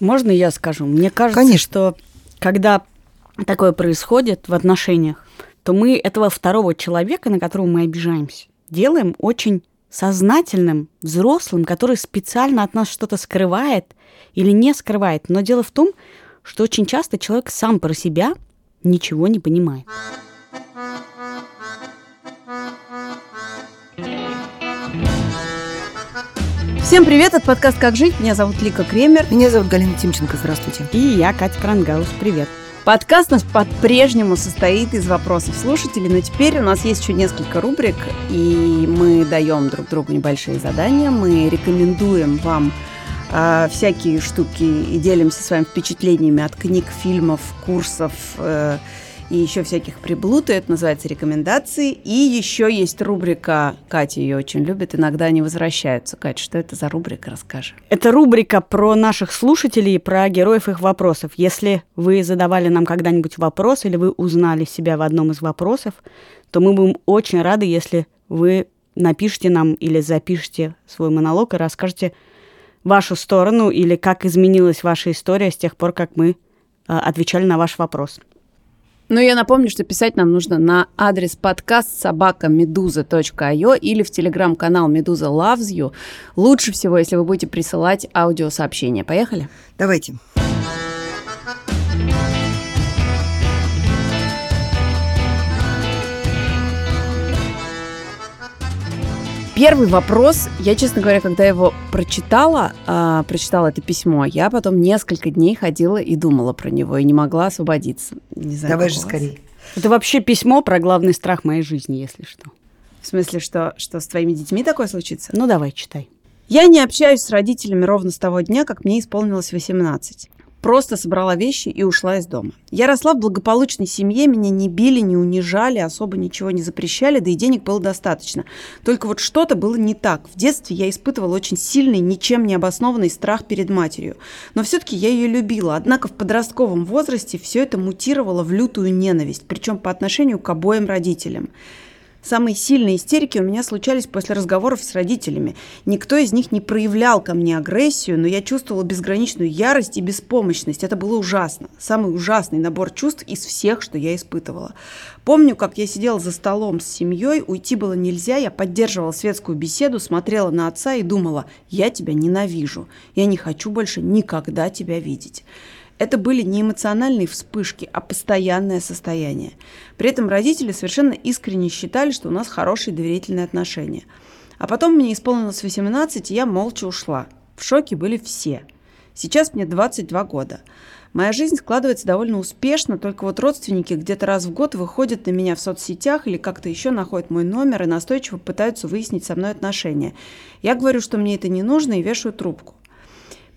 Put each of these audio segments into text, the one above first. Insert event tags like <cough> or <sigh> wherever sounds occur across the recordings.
Можно я скажу? Мне кажется, Конечно. что когда такое происходит в отношениях, то мы этого второго человека, на которого мы обижаемся, делаем очень сознательным, взрослым, который специально от нас что-то скрывает или не скрывает. Но дело в том, что очень часто человек сам про себя ничего не понимает. Всем привет, это подкаст «Как жить». Меня зовут Лика Кремер. Меня зовут Галина Тимченко, здравствуйте. И я, Катя Крангаус, привет. Подкаст наш по-прежнему состоит из вопросов слушателей, но теперь у нас есть еще несколько рубрик, и мы даем друг другу небольшие задания, мы рекомендуем вам э, всякие штуки и делимся с вами впечатлениями от книг, фильмов, курсов, э, и еще всяких приблуд, и это называется рекомендации. И еще есть рубрика, Катя ее очень любит, иногда они возвращаются. Катя, что это за рубрика, расскажи. Это рубрика про наших слушателей, про героев их вопросов. Если вы задавали нам когда-нибудь вопрос или вы узнали себя в одном из вопросов, то мы будем очень рады, если вы напишите нам или запишите свой монолог и расскажете вашу сторону или как изменилась ваша история с тех пор, как мы э, отвечали на ваш вопрос. Ну, я напомню, что писать нам нужно на адрес подкаст собакамедуза.io или в телеграм-канал Медуза Loves You. Лучше всего, если вы будете присылать аудиосообщения. Поехали? Давайте. Первый вопрос, я, честно говоря, когда его прочитала, э, прочитала это письмо, я потом несколько дней ходила и думала про него, и не могла освободиться. Не знаю, Давай же скорее. Это вообще письмо про главный страх моей жизни, если что. В смысле, что, что с твоими детьми такое случится? Ну, давай, читай. Я не общаюсь с родителями ровно с того дня, как мне исполнилось 18. Просто собрала вещи и ушла из дома. Я росла в благополучной семье, меня не били, не унижали, особо ничего не запрещали, да и денег было достаточно. Только вот что-то было не так. В детстве я испытывала очень сильный, ничем не обоснованный страх перед матерью. Но все-таки я ее любила. Однако в подростковом возрасте все это мутировало в лютую ненависть, причем по отношению к обоим родителям. Самые сильные истерики у меня случались после разговоров с родителями. Никто из них не проявлял ко мне агрессию, но я чувствовала безграничную ярость и беспомощность. Это было ужасно. Самый ужасный набор чувств из всех, что я испытывала. Помню, как я сидела за столом с семьей, уйти было нельзя, я поддерживала светскую беседу, смотрела на отца и думала, я тебя ненавижу, я не хочу больше никогда тебя видеть. Это были не эмоциональные вспышки, а постоянное состояние. При этом родители совершенно искренне считали, что у нас хорошие доверительные отношения. А потом мне исполнилось 18, и я молча ушла. В шоке были все. Сейчас мне 22 года. Моя жизнь складывается довольно успешно, только вот родственники где-то раз в год выходят на меня в соцсетях или как-то еще находят мой номер и настойчиво пытаются выяснить со мной отношения. Я говорю, что мне это не нужно и вешаю трубку.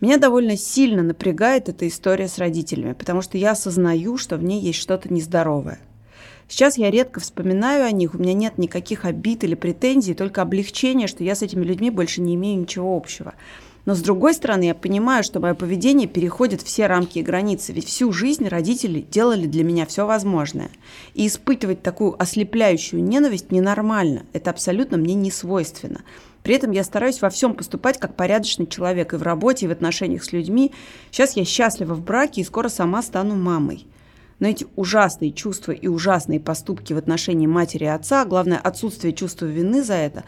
Меня довольно сильно напрягает эта история с родителями, потому что я осознаю, что в ней есть что-то нездоровое. Сейчас я редко вспоминаю о них, у меня нет никаких обид или претензий, только облегчение, что я с этими людьми больше не имею ничего общего. Но с другой стороны, я понимаю, что мое поведение переходит все рамки и границы, ведь всю жизнь родители делали для меня все возможное. И испытывать такую ослепляющую ненависть ненормально, это абсолютно мне не свойственно. При этом я стараюсь во всем поступать как порядочный человек и в работе, и в отношениях с людьми. Сейчас я счастлива в браке и скоро сама стану мамой. Но эти ужасные чувства и ужасные поступки в отношении матери и отца, главное отсутствие чувства вины за это,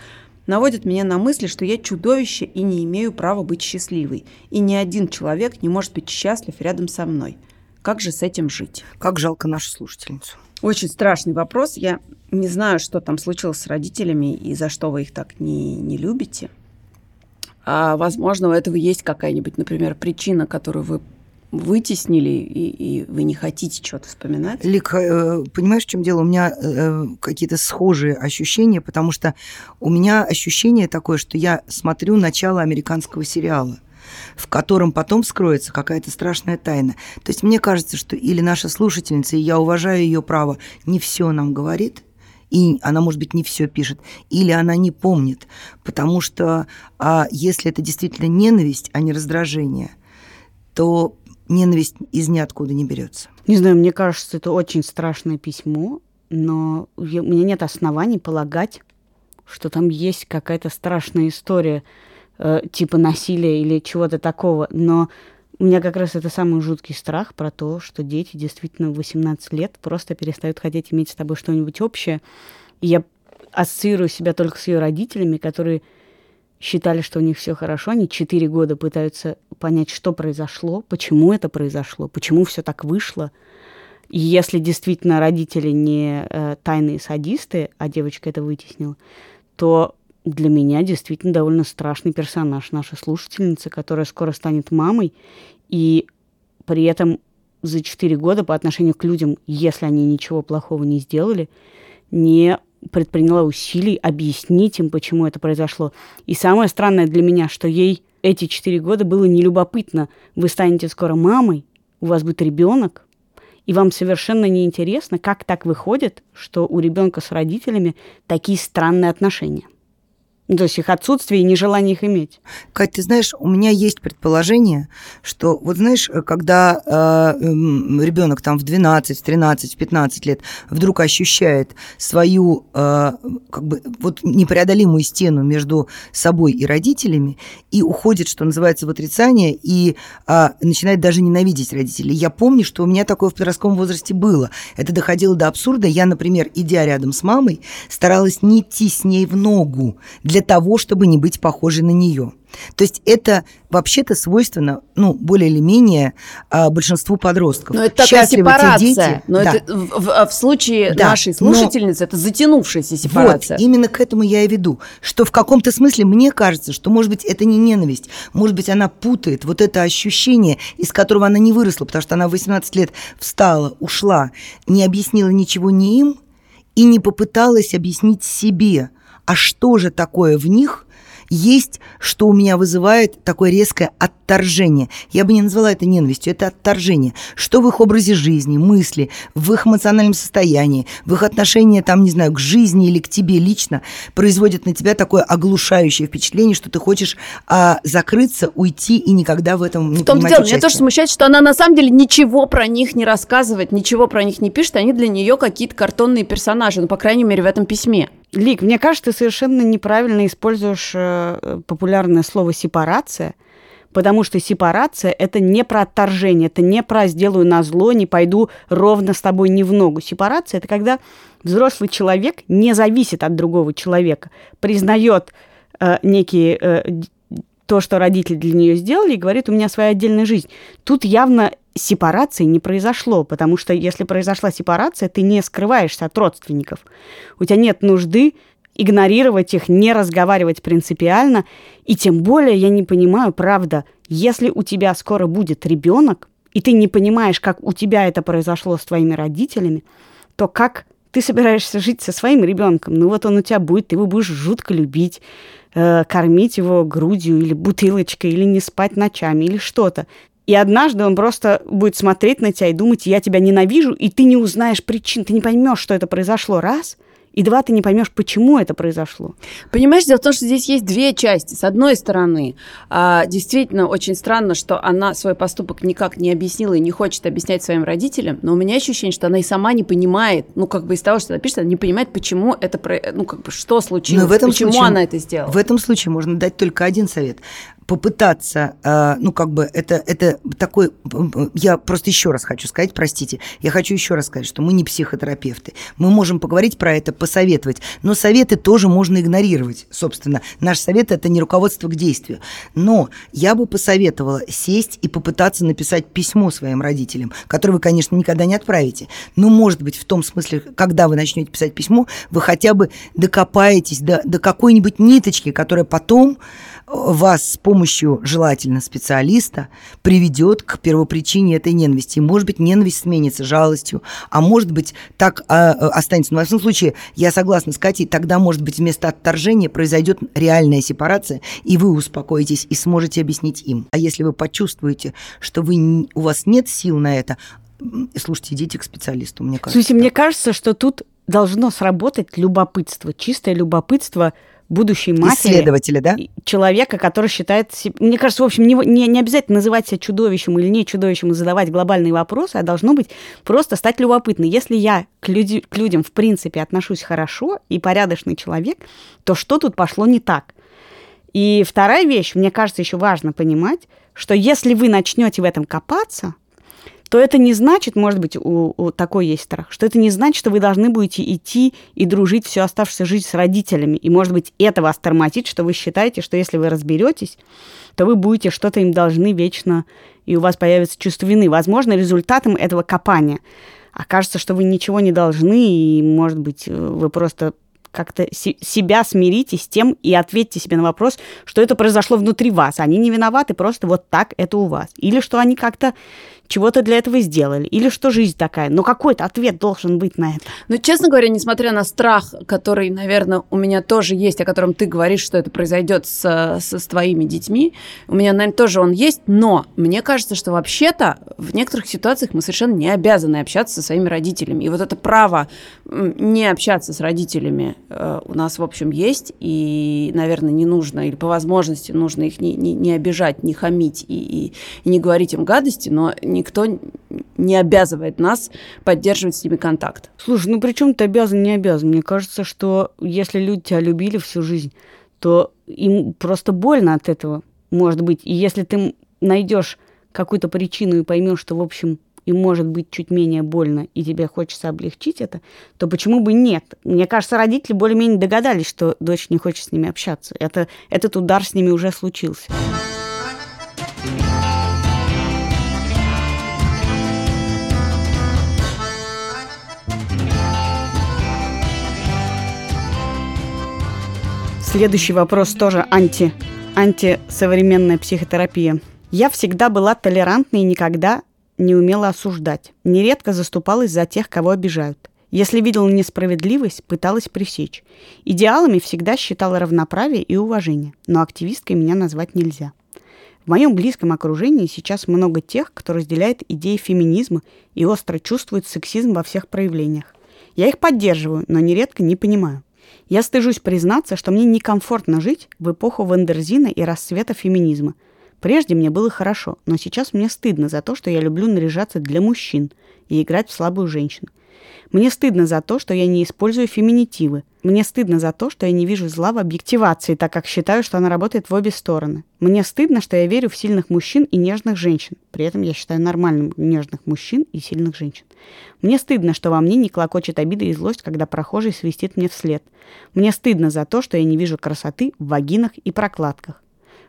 наводят меня на мысли, что я чудовище и не имею права быть счастливой. И ни один человек не может быть счастлив рядом со мной. Как же с этим жить? Как жалко нашу слушательницу. Очень страшный вопрос. Я не знаю, что там случилось с родителями и за что вы их так не, не любите. А, возможно, у этого есть какая-нибудь, например, причина, которую вы вытеснили, и, и вы не хотите что-то вспоминать. Лик, э, понимаешь, в чем дело? У меня э, какие-то схожие ощущения, потому что у меня ощущение такое, что я смотрю начало американского сериала в котором потом скроется какая-то страшная тайна. То есть мне кажется, что или наша слушательница, и я уважаю ее право, не все нам говорит, и она, может быть, не все пишет, или она не помнит, потому что а, если это действительно ненависть, а не раздражение, то ненависть из ниоткуда не берется. Не знаю, мне кажется, это очень страшное письмо, но я- у меня нет оснований полагать, что там есть какая-то страшная история, э, типа насилия или чего-то такого. Но у меня как раз это самый жуткий страх про то, что дети действительно в 18 лет просто перестают хотеть иметь с тобой что-нибудь общее. И я ассоциирую себя только с ее родителями, которые считали, что у них все хорошо. Они четыре года пытаются понять, что произошло, почему это произошло, почему все так вышло. И если действительно родители не э, тайные садисты, а девочка это вытеснила, то для меня действительно довольно страшный персонаж наша слушательница, которая скоро станет мамой, и при этом за четыре года по отношению к людям, если они ничего плохого не сделали, не предприняла усилий объяснить им, почему это произошло. И самое странное для меня, что ей эти четыре года было нелюбопытно. Вы станете скоро мамой, у вас будет ребенок, и вам совершенно неинтересно, как так выходит, что у ребенка с родителями такие странные отношения. Ну, то есть их отсутствие и нежелание их иметь. Кать, ты знаешь, у меня есть предположение, что вот знаешь, когда э, ребенок там в 12, в 13, в 15 лет вдруг ощущает свою э, как бы вот непреодолимую стену между собой и родителями и уходит, что называется, в отрицание и э, начинает даже ненавидеть родителей. Я помню, что у меня такое в подростковом возрасте было. Это доходило до абсурда. Я, например, идя рядом с мамой, старалась не идти с ней в ногу для для того, чтобы не быть похожей на нее. То есть это вообще-то свойственно, ну, более или менее а, большинству подростков. Но это такая сепарация. Дети, но да. это в, в, в случае да, нашей слушательницы но... это затянувшаяся сепарация. Вот, именно к этому я и веду, что в каком-то смысле мне кажется, что, может быть, это не ненависть, может быть, она путает вот это ощущение, из которого она не выросла, потому что она в 18 лет встала, ушла, не объяснила ничего ни им и не попыталась объяснить себе – а что же такое в них есть, что у меня вызывает такое резкое отторжение. Я бы не назвала это ненавистью, это отторжение. Что в их образе жизни, мысли, в их эмоциональном состоянии, в их отношении, там, не знаю, к жизни или к тебе лично производит на тебя такое оглушающее впечатление, что ты хочешь а, закрыться, уйти и никогда в этом не в том принимать дело, участие. Меня тоже смущает, что она на самом деле ничего про них не рассказывает, ничего про них не пишет, они для нее какие-то картонные персонажи, ну, по крайней мере, в этом письме. Лик, мне кажется, ты совершенно неправильно используешь э, популярное слово «сепарация», потому что сепарация – это не про отторжение, это не про «сделаю на зло, не пойду ровно с тобой не в ногу». Сепарация – это когда взрослый человек не зависит от другого человека, признает э, некие э, то, что родители для нее сделали, и говорит, у меня своя отдельная жизнь. Тут явно сепарации не произошло, потому что если произошла сепарация, ты не скрываешься от родственников. У тебя нет нужды игнорировать их, не разговаривать принципиально. И тем более я не понимаю, правда, если у тебя скоро будет ребенок, и ты не понимаешь, как у тебя это произошло с твоими родителями, то как ты собираешься жить со своим ребенком? Ну вот он у тебя будет, ты его будешь жутко любить, э, кормить его грудью или бутылочкой, или не спать ночами, или что-то. И однажды он просто будет смотреть на тебя и думать, я тебя ненавижу, и ты не узнаешь причин, ты не поймешь, что это произошло, раз – и два, ты не поймешь, почему это произошло. Понимаешь, дело в том, что здесь есть две части. С одной стороны, а, действительно очень странно, что она свой поступок никак не объяснила и не хочет объяснять своим родителям, но у меня ощущение, что она и сама не понимает, ну, как бы из того, что она пишет, она не понимает, почему это, ну, как бы, что случилось, но в этом почему случае, она это сделала. В этом случае можно дать только один совет попытаться, э, ну, как бы, это, это такой, я просто еще раз хочу сказать, простите, я хочу еще раз сказать, что мы не психотерапевты. Мы можем поговорить про это, посоветовать, но советы тоже можно игнорировать, собственно. Наш совет – это не руководство к действию. Но я бы посоветовала сесть и попытаться написать письмо своим родителям, которое вы, конечно, никогда не отправите. Но, может быть, в том смысле, когда вы начнете писать письмо, вы хотя бы докопаетесь до, до какой-нибудь ниточки, которая потом вас с помощью желательно специалиста приведет к первопричине этой ненависти. И, может быть, ненависть сменится жалостью, а может быть, так а, а останется. Но, во всяком случае, я согласна с Катей, тогда, может быть, вместо отторжения произойдет реальная сепарация, и вы успокоитесь и сможете объяснить им. А если вы почувствуете, что вы, у вас нет сил на это, слушайте, идите к специалисту, мне кажется. Слушайте, мне кажется, что тут должно сработать любопытство, чистое любопытство – будущей матери. Исследователя, да? Человека, который считает... Мне кажется, в общем, не, не, не обязательно называть себя чудовищем или не чудовищем и задавать глобальные вопросы, а должно быть просто стать любопытной. Если я к, люди, к людям, в принципе, отношусь хорошо и порядочный человек, то что тут пошло не так? И вторая вещь, мне кажется, еще важно понимать, что если вы начнете в этом копаться, то это не значит, может быть, у, у такой есть страх, что это не значит, что вы должны будете идти и дружить всю оставшуюся жизнь с родителями. И, может быть, это вас тормозит, что вы считаете, что если вы разберетесь, то вы будете что-то им должны вечно, и у вас появится чувство вины. Возможно, результатом этого копания окажется, что вы ничего не должны, и, может быть, вы просто как-то себя смирите с тем и ответьте себе на вопрос, что это произошло внутри вас. Они не виноваты, просто вот так это у вас. Или что они как-то чего-то для этого сделали, или что жизнь такая. Но какой-то ответ должен быть на это. Ну, честно говоря, несмотря на страх, который, наверное, у меня тоже есть, о котором ты говоришь, что это произойдет с, с, с твоими детьми, у меня, наверное, тоже он есть, но мне кажется, что вообще-то в некоторых ситуациях мы совершенно не обязаны общаться со своими родителями. И вот это право не общаться с родителями э, у нас, в общем, есть, и, наверное, не нужно, или по возможности нужно их не, не, не обижать, не хамить и, и, и не говорить им гадости, но не никто не обязывает нас поддерживать с ними контакт. Слушай, ну при чем ты обязан, не обязан? Мне кажется, что если люди тебя любили всю жизнь, то им просто больно от этого, может быть. И если ты найдешь какую-то причину и поймешь, что, в общем, им может быть чуть менее больно, и тебе хочется облегчить это, то почему бы нет? Мне кажется, родители более-менее догадались, что дочь не хочет с ними общаться. Это, этот удар с ними уже случился. Следующий вопрос тоже анти, антисовременная психотерапия. Я всегда была толерантной и никогда не умела осуждать. Нередко заступалась за тех, кого обижают. Если видела несправедливость, пыталась пресечь. Идеалами всегда считала равноправие и уважение, но активисткой меня назвать нельзя. В моем близком окружении сейчас много тех, кто разделяет идеи феминизма и остро чувствует сексизм во всех проявлениях. Я их поддерживаю, но нередко не понимаю. Я стыжусь признаться, что мне некомфортно жить в эпоху Вандерзина и расцвета феминизма. Прежде мне было хорошо, но сейчас мне стыдно за то, что я люблю наряжаться для мужчин и играть в слабую женщину. Мне стыдно за то, что я не использую феминитивы. Мне стыдно за то, что я не вижу зла в объективации, так как считаю, что она работает в обе стороны. Мне стыдно, что я верю в сильных мужчин и нежных женщин. При этом я считаю нормальным нежных мужчин и сильных женщин. Мне стыдно, что во мне не клокочет обида и злость, когда прохожий свистит мне вслед. Мне стыдно за то, что я не вижу красоты в вагинах и прокладках.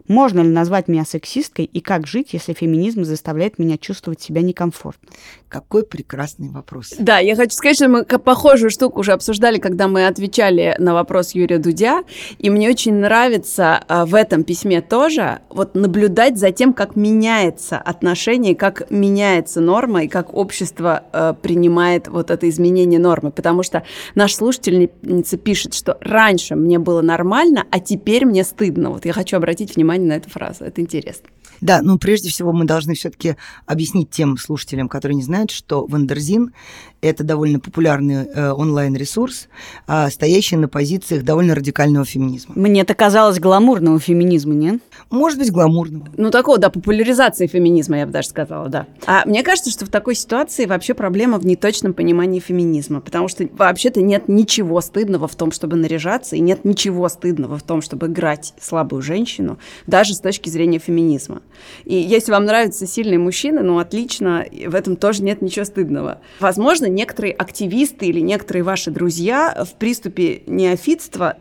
Можно ли назвать меня сексисткой и как жить, если феминизм заставляет меня чувствовать себя некомфортно? Какой прекрасный вопрос. Да, я хочу сказать, что мы похожую штуку уже обсуждали, когда мы отвечали на вопрос Юрия Дудя, и мне очень нравится а, в этом письме тоже вот наблюдать за тем, как меняется отношение, как меняется норма и как общество э, принимает вот это изменение нормы, потому что наш слушательница пишет, что раньше мне было нормально, а теперь мне стыдно. Вот я хочу обратить внимание внимание на эту фразу. Это интересно. Да, ну прежде всего мы должны все-таки объяснить тем слушателям, которые не знают, что Wonderzine – это довольно популярный э, онлайн-ресурс, э, стоящий на позициях довольно радикального феминизма. Мне это казалось гламурного феминизма, нет? Может быть, гламурного. Ну, такого, да, популяризации феминизма, я бы даже сказала, да. А мне кажется, что в такой ситуации вообще проблема в неточном понимании феминизма, потому что вообще-то нет ничего стыдного в том, чтобы наряжаться, и нет ничего стыдного в том, чтобы играть слабую женщину, даже с точки зрения феминизма. И если вам нравятся сильные мужчины, ну, отлично, в этом тоже нет ничего стыдного. Возможно, некоторые активисты или некоторые ваши друзья в приступе неофитства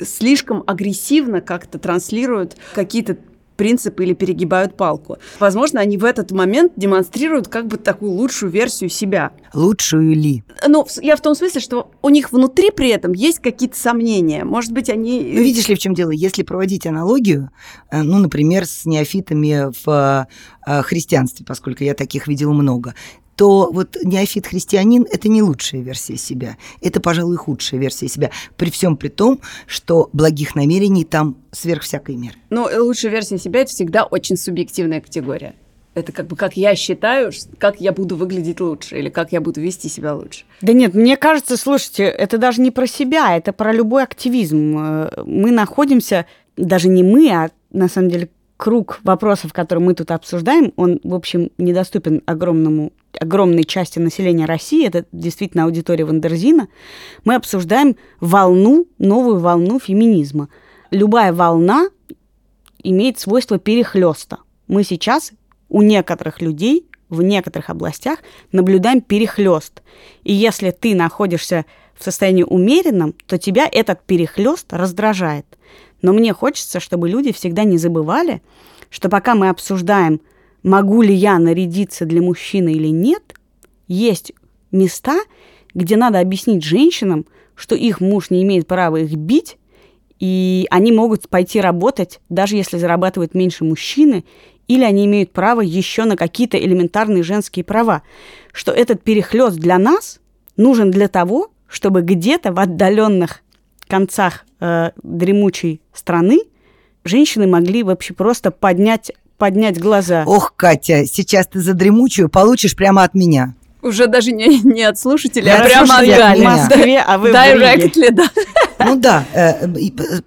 слишком агрессивно как-то транслируют какие-то принципы или перегибают палку. Возможно, они в этот момент демонстрируют как бы такую лучшую версию себя. Лучшую ли? Ну, я в том смысле, что у них внутри при этом есть какие-то сомнения. Может быть, они... Ну, видишь ли, в чем дело? Если проводить аналогию, э, ну, например, с неофитами в э, христианстве, поскольку я таких видела много, то вот неофит-христианин – это не лучшая версия себя. Это, пожалуй, худшая версия себя. При всем при том, что благих намерений там сверх всякой меры. Ну, лучшая версия себя – это всегда очень субъективная категория. Это как бы как я считаю, как я буду выглядеть лучше или как я буду вести себя лучше. Да нет, мне кажется, слушайте, это даже не про себя, это про любой активизм. Э, мы находимся, даже не мы, а на самом деле круг вопросов, которые мы тут обсуждаем, он, в общем, недоступен огромному огромной части населения России, это действительно аудитория Вандерзина, мы обсуждаем волну, новую волну феминизма. любая волна имеет свойство перехлеста. Мы сейчас у некоторых людей в некоторых областях наблюдаем перехлест. И если ты находишься в состоянии умеренном, то тебя этот перехлест раздражает. Но мне хочется, чтобы люди всегда не забывали, что пока мы обсуждаем, могу ли я нарядиться для мужчины или нет, есть места, где надо объяснить женщинам, что их муж не имеет права их бить, и они могут пойти работать, даже если зарабатывают меньше мужчины, или они имеют право еще на какие-то элементарные женские права. Что этот перехлест для нас нужен для того, чтобы где-то в отдаленных концах э, дремучей страны женщины могли вообще просто поднять, поднять глаза. Ох, Катя, сейчас ты за дремучую получишь прямо от меня. Уже даже не, не от слушателей, Не а прямо от Гали. в Москве, а вы. Directly, да. Ну да, э,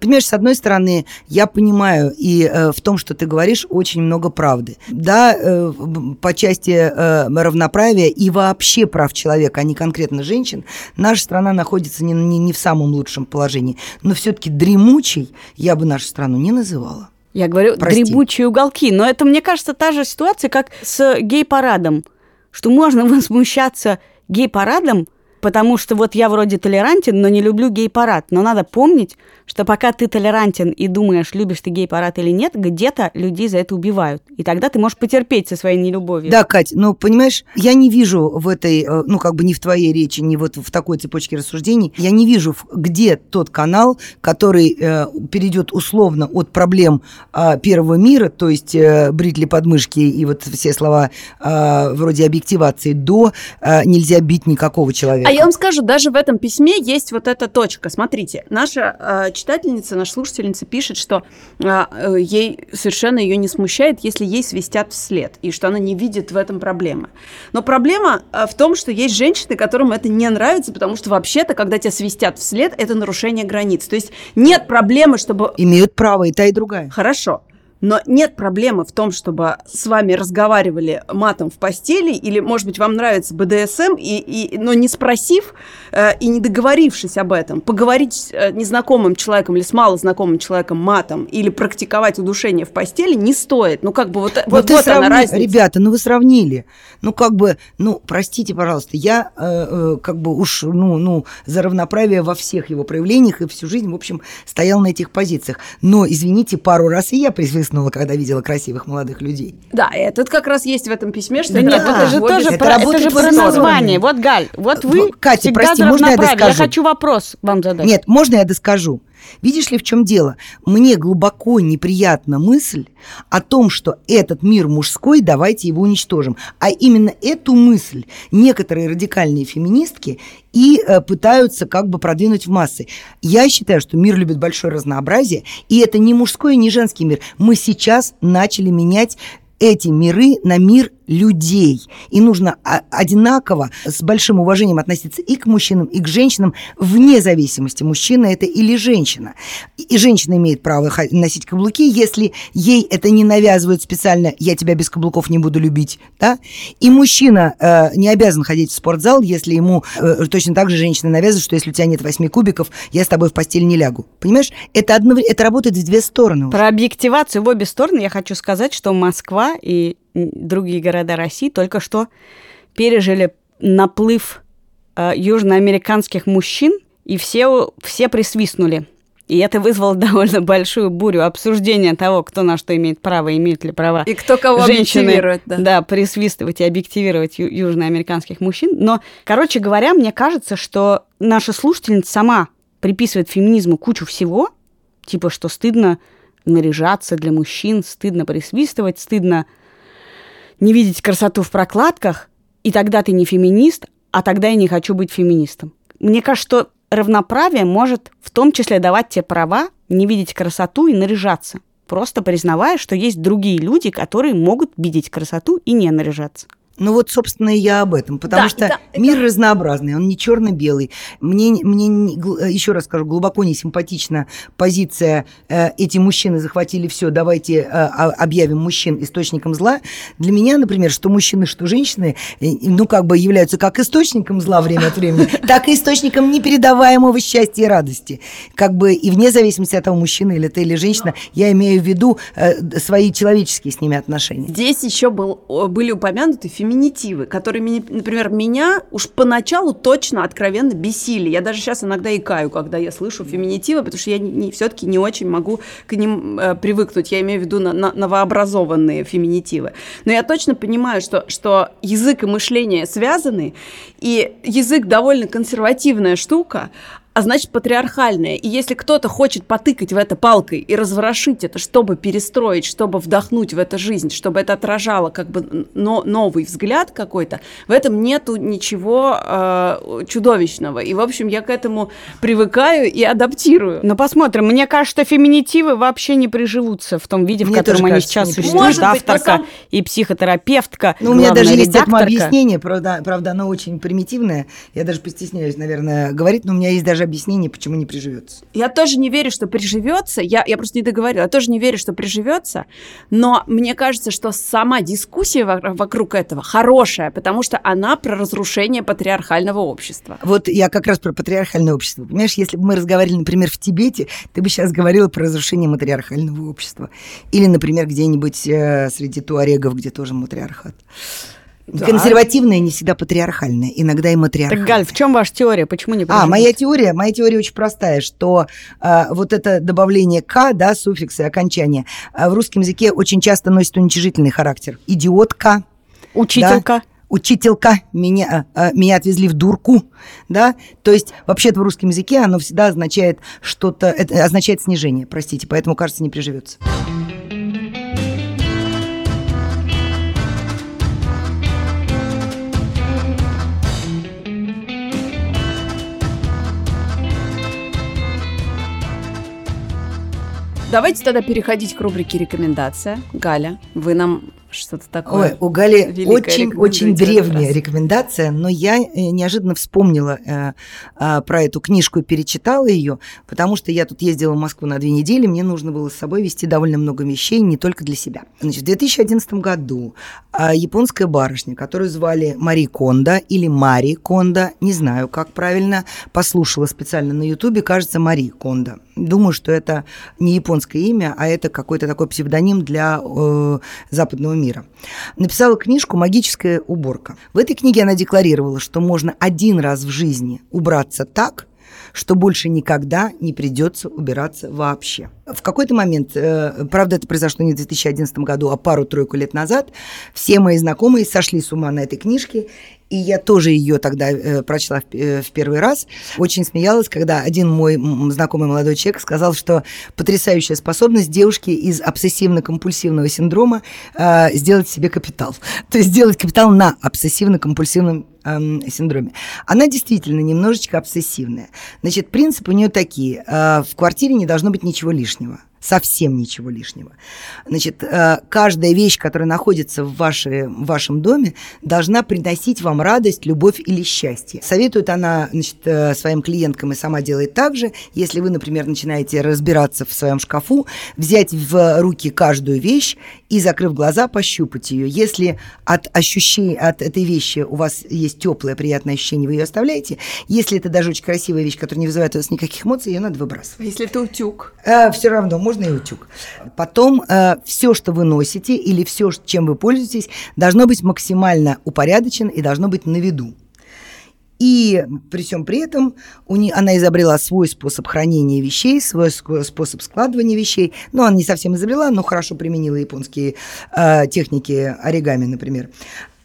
понимаешь, с одной стороны, я понимаю, и э, в том, что ты говоришь, очень много правды. Да, э, по части равноправия и вообще прав человека, а не конкретно женщин, наша страна находится не, не, не в самом лучшем положении. Но все-таки дремучей я бы нашу страну не называла. Я говорю, Прости. дремучие уголки. Но это, мне кажется, та же ситуация, как с гей-парадом. Что можно <laughs> возмущаться гей-парадом, потому что вот я вроде толерантен, но не люблю гей-парад. Но надо помнить, что пока ты толерантен и думаешь, любишь ты гей-парад или нет, где-то людей за это убивают. И тогда ты можешь потерпеть со своей нелюбовью. Да, Кать, ну, понимаешь, я не вижу в этой, э, ну, как бы не в твоей речи, не вот в такой цепочке рассуждений, я не вижу, где тот канал, который э, перейдет условно от проблем а, первого мира, то есть э, бритли подмышки и вот все слова а, вроде объективации, до а, нельзя бить никакого человека. А я вам скажу, даже в этом письме есть вот эта точка. Смотрите, наша э, читательница, наша слушательница пишет, что э, э, ей совершенно ее не смущает, если ей свистят вслед, и что она не видит в этом проблемы. Но проблема э, в том, что есть женщины, которым это не нравится, потому что вообще-то, когда тебя свистят вслед, это нарушение границ. То есть нет проблемы, чтобы Имеют право и та, и другая. Хорошо. Но нет проблемы в том, чтобы с вами разговаривали матом в постели, или, может быть, вам нравится БДСМ, и, и, но не спросив э, и не договорившись об этом, поговорить с э, незнакомым человеком или с малознакомым человеком матом, или практиковать удушение в постели не стоит. Ну, как бы вот, вот, вот она сравни- разница. Ребята, ну вы сравнили. Ну, как бы, ну, простите, пожалуйста, я э, э, как бы уж, ну, ну, за равноправие во всех его проявлениях и всю жизнь, в общем, стоял на этих позициях. Но, извините, пару раз и я присвистнула, когда видела красивых молодых людей. Да, и это как раз есть в этом письме, что Да это нет, это же тоже это про, это же про название. Вот, Галь, вот вы Катя, прости, можно я равноправие. Я доскажу? хочу вопрос вам задать. Нет, можно я доскажу? Видишь ли, в чем дело? Мне глубоко неприятна мысль о том, что этот мир мужской, давайте его уничтожим. А именно эту мысль некоторые радикальные феминистки и э, пытаются как бы продвинуть в массы. Я считаю, что мир любит большое разнообразие, и это не мужской, не женский мир. Мы сейчас начали менять эти миры на мир людей. И нужно а- одинаково, с большим уважением относиться и к мужчинам, и к женщинам, вне зависимости, мужчина это или женщина. И женщина имеет право носить каблуки, если ей это не навязывают специально, я тебя без каблуков не буду любить, да? И мужчина э, не обязан ходить в спортзал, если ему э, точно так же женщина навязывает, что если у тебя нет восьми кубиков, я с тобой в постель не лягу. Понимаешь? Это, одновре- это работает в две стороны. уже. Про объективацию в обе стороны я хочу сказать, что Москва и другие города России только что пережили наплыв э, южноамериканских мужчин, и все, все присвистнули. И это вызвало <laughs> довольно большую бурю обсуждения того, кто на что имеет право, имеет ли права И кто кого женщины, объективирует, да. да, присвистывать и объективировать ю- южноамериканских мужчин. Но, короче говоря, мне кажется, что наша слушательница сама приписывает феминизму кучу всего, типа, что стыдно наряжаться для мужчин, стыдно присвистывать, стыдно не видеть красоту в прокладках, и тогда ты не феминист, а тогда я не хочу быть феминистом. Мне кажется, что равноправие может в том числе давать тебе права не видеть красоту и наряжаться, просто признавая, что есть другие люди, которые могут видеть красоту и не наряжаться. Ну вот, собственно, и я об этом, потому Да, что да, мир это- разнообразный, он не черно-белый. Мне, мне э, еще раз скажу, глубоко не симпатична позиция э, «эти мужчины захватили все, давайте э, а- объявим мужчин источником зла». Для меня, например, что мужчины, что женщины, э, ну как бы являются как источником зла время от времени, <laughs> так и источником непередаваемого счастья и радости. Как бы и вне зависимости от того, мужчина или ты, или женщина, я имею в виду э, свои человеческие с ними отношения. Здесь еще был, были упомянуты феминитивы, которые, например, меня уж поначалу точно откровенно бесили. Я даже сейчас иногда икаю, когда я слышу феминитивы, потому что я не, все-таки не очень могу к ним э, привыкнуть. Я имею в виду на, на- новообразованные феминитивы. Но я точно понимаю, что, что язык и мышление связаны, и язык довольно консервативная штука, а значит патриархальное. И если кто-то хочет потыкать в это палкой и разворошить это, чтобы перестроить, чтобы вдохнуть в это жизнь, чтобы это отражало как бы но, новый взгляд какой-то, в этом нету ничего э, чудовищного. И, в общем, я к этому привыкаю и адаптирую. Ну, посмотрим. Мне кажется, феминитивы вообще не приживутся в том виде, в Мне котором они кажется, сейчас существуют. Может быть, но Авторка сам- и психотерапевтка. Ну, у меня даже главная есть этому редакторка. объяснение, правда, правда, оно очень примитивное. Я даже постесняюсь, наверное, говорить, но у меня есть даже объяснение, почему не приживется. Я тоже не верю, что приживется. Я, я просто не договорила. Я тоже не верю, что приживется. Но мне кажется, что сама дискуссия во- вокруг этого хорошая, потому что она про разрушение патриархального общества. Вот я как раз про патриархальное общество. Понимаешь, если бы мы разговаривали, например, в Тибете, ты бы сейчас говорила про разрушение матриархального общества. Или, например, где-нибудь э, среди туарегов, где тоже матриархат. Да. Консервативное не всегда патриархальное, иногда и Так, матриархальное. Галь, в чем ваша теория? Почему не А, моя теория, моя теория очень простая, что э, вот это добавление «к», да, суффиксы, окончания, э, в русском языке очень часто носит уничижительный характер. Идиотка, Учителька. учителька, меня, э, меня отвезли в дурку, да, то есть вообще-то в русском языке оно всегда означает что-то, означает снижение, простите, поэтому, кажется, не приживется. Давайте тогда переходить к рубрике «Рекомендация». Галя, вы нам что-то такое... Ой, у Гали очень-очень древняя рекомендация, но я э, неожиданно вспомнила э, а, про эту книжку и перечитала ее, потому что я тут ездила в Москву на две недели, мне нужно было с собой вести довольно много вещей, не только для себя. Значит, в 2011 году а, японская барышня, которую звали Мари Кондо или Мари Кондо, не знаю, как правильно, послушала специально на Ютубе, кажется, Мари Кондо. Думаю, что это не японское имя, а это какой-то такой псевдоним для э, западного мира. Написала книжку «Магическая уборка». В этой книге она декларировала, что можно один раз в жизни убраться так, что больше никогда не придется убираться вообще. В какой-то момент, э, правда, это произошло не в 2011 году, а пару-тройку лет назад, все мои знакомые сошли с ума на этой книжке, и я тоже ее тогда э, прочла в, э, в первый раз. Очень смеялась, когда один мой знакомый молодой человек сказал, что потрясающая способность девушки из обсессивно-компульсивного синдрома э, сделать себе капитал. <laughs> То есть сделать капитал на обсессивно-компульсивном эм, синдроме. Она действительно немножечко обсессивная. Значит, принципы у нее такие. Э, в квартире не должно быть ничего лишнего. Совсем ничего лишнего. Значит, э, каждая вещь, которая находится в, вашей, в вашем доме, должна приносить вам радость, любовь или счастье. Советует она значит, э, своим клиенткам и сама делает так же. Если вы, например, начинаете разбираться в своем шкафу, взять в руки каждую вещь и, закрыв глаза, пощупать ее. Если от ощущений, от этой вещи у вас есть теплое, приятное ощущение, вы ее оставляете. Если это даже очень красивая вещь, которая не вызывает у вас никаких эмоций, ее надо выбрасывать. Если это утюг. все равно, можно и утюг. Потом все, что вы носите или все, чем вы пользуетесь, должно быть максимально упорядочено и должно быть на виду. И при всем при этом у не, она изобрела свой способ хранения вещей, свой способ складывания вещей. Ну, она не совсем изобрела, но хорошо применила японские э, техники оригами, например.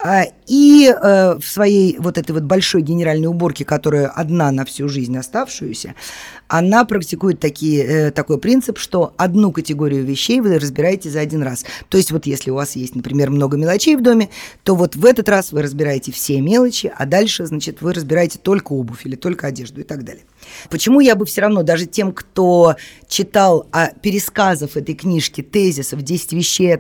А, И э, в своей вот этой вот большой генеральной уборке, которая одна на всю жизнь оставшуюся, она практикует такие, э, такой принцип, что одну категорию вещей вы разбираете за один раз. То есть вот если у вас есть, например, много мелочей в доме, то вот в этот раз вы разбираете все мелочи, а дальше, значит, вы разбираете только обувь или только одежду и так далее. Почему я бы все равно, даже тем, кто читал о пересказов этой книжки, тезисов, 10 вещей,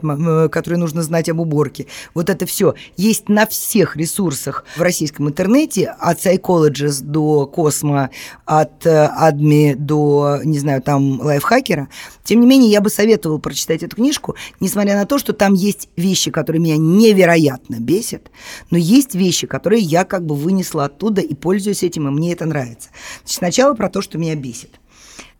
которые нужно знать об уборке, вот это все есть на всех ресурсах в российском интернете, от Psychologist до Космо, от Адми э, до, не знаю, там, лайфхакера. Тем не менее, я бы советовала прочитать эту книжку, несмотря на то, что там есть вещи, которые меня невероятно бесят, но есть вещи, которые я как бы вынесла оттуда и пользуюсь этим, и мне это нравится. Значит, сначала про то, что меня бесит.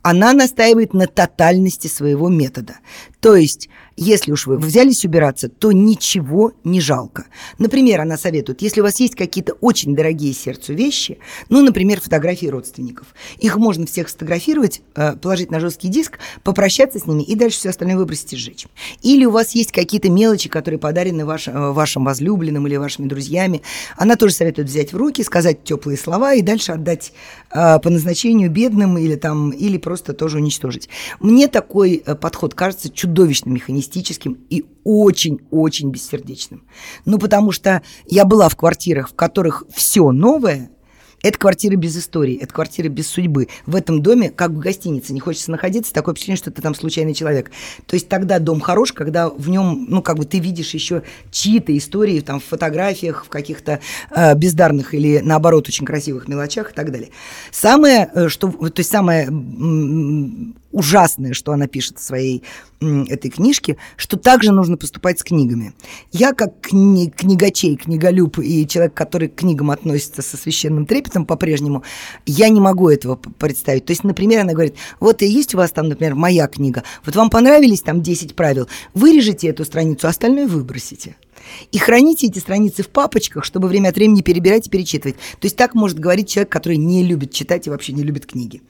Она настаивает на тотальности своего метода. То есть если уж вы взялись убираться, то ничего не жалко. Например, она советует, если у вас есть какие-то очень дорогие сердцу вещи, ну, например, фотографии родственников, их можно всех сфотографировать, э, положить на жесткий диск, попрощаться с ними и дальше все остальное выбросить и сжечь. Или у вас есть какие-то мелочи, которые подарены ваш, э, вашим возлюбленным или вашими друзьями. Она тоже советует взять в руки, сказать теплые слова и дальше отдать э, по назначению бедным или, там, или просто тоже уничтожить. Мне такой подход кажется чудовищно механизмом мистическим и очень-очень бессердечным. Ну, потому что я была в квартирах, в которых все новое, это квартира без истории, это квартира без судьбы. В этом доме, как в гостинице, не хочется находиться, такое впечатление, что ты там случайный человек. То есть тогда дом хорош, когда в нем, ну, как бы ты видишь еще чьи-то истории там в фотографиях, в каких-то э, бездарных или, наоборот, очень красивых мелочах и так далее. Самое, э, что, то есть самое ужасное, что она пишет в своей этой книжке, что также нужно поступать с книгами. Я как кни книгачей, книголюб и человек, который к книгам относится со священным трепетом по-прежнему, я не могу этого представить. То есть, например, она говорит, вот и есть у вас там, например, моя книга, вот вам понравились там 10 правил, вырежите эту страницу, остальное выбросите. И храните эти страницы в папочках, чтобы время от времени перебирать и перечитывать. То есть так может говорить человек, который не любит читать и вообще не любит книги.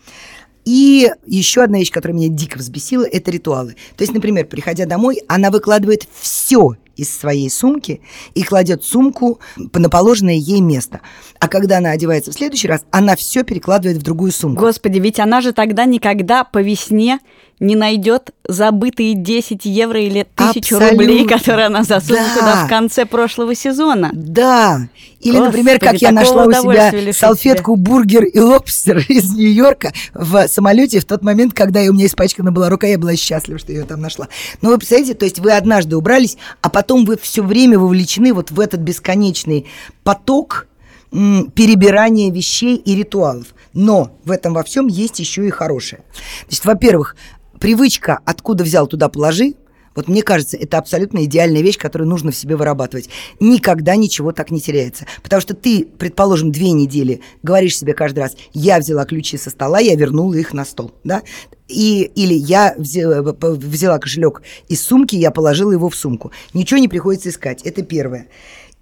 И еще одна вещь, которая меня дико взбесила, это ритуалы. То есть, например, приходя домой, она выкладывает все из своей сумки и кладет сумку на положенное ей место. А когда она одевается в следующий раз, она все перекладывает в другую сумку. Господи, ведь она же тогда никогда по весне не найдет забытые 10 евро или тысячу рублей, которые она засунула да. туда в конце прошлого сезона. Да. Или, Господи, например, как я нашла у себя салфетку себе. бургер и лобстер <laughs> из Нью-Йорка в самолете в тот момент, когда у меня испачкана была рука, я была счастлива, что ее там нашла. Но вы представляете, то есть вы однажды убрались, а потом вы все время вовлечены вот в этот бесконечный поток перебирания вещей и ритуалов. Но в этом во всем есть еще и хорошее. Значит, во-первых, привычка «откуда взял, туда положи», вот мне кажется, это абсолютно идеальная вещь, которую нужно в себе вырабатывать. Никогда ничего так не теряется. Потому что ты, предположим, две недели говоришь себе каждый раз, я взяла ключи со стола, я вернула их на стол, да? И, или я взяла, взяла кошелек из сумки, я положила его в сумку. Ничего не приходится искать. Это первое.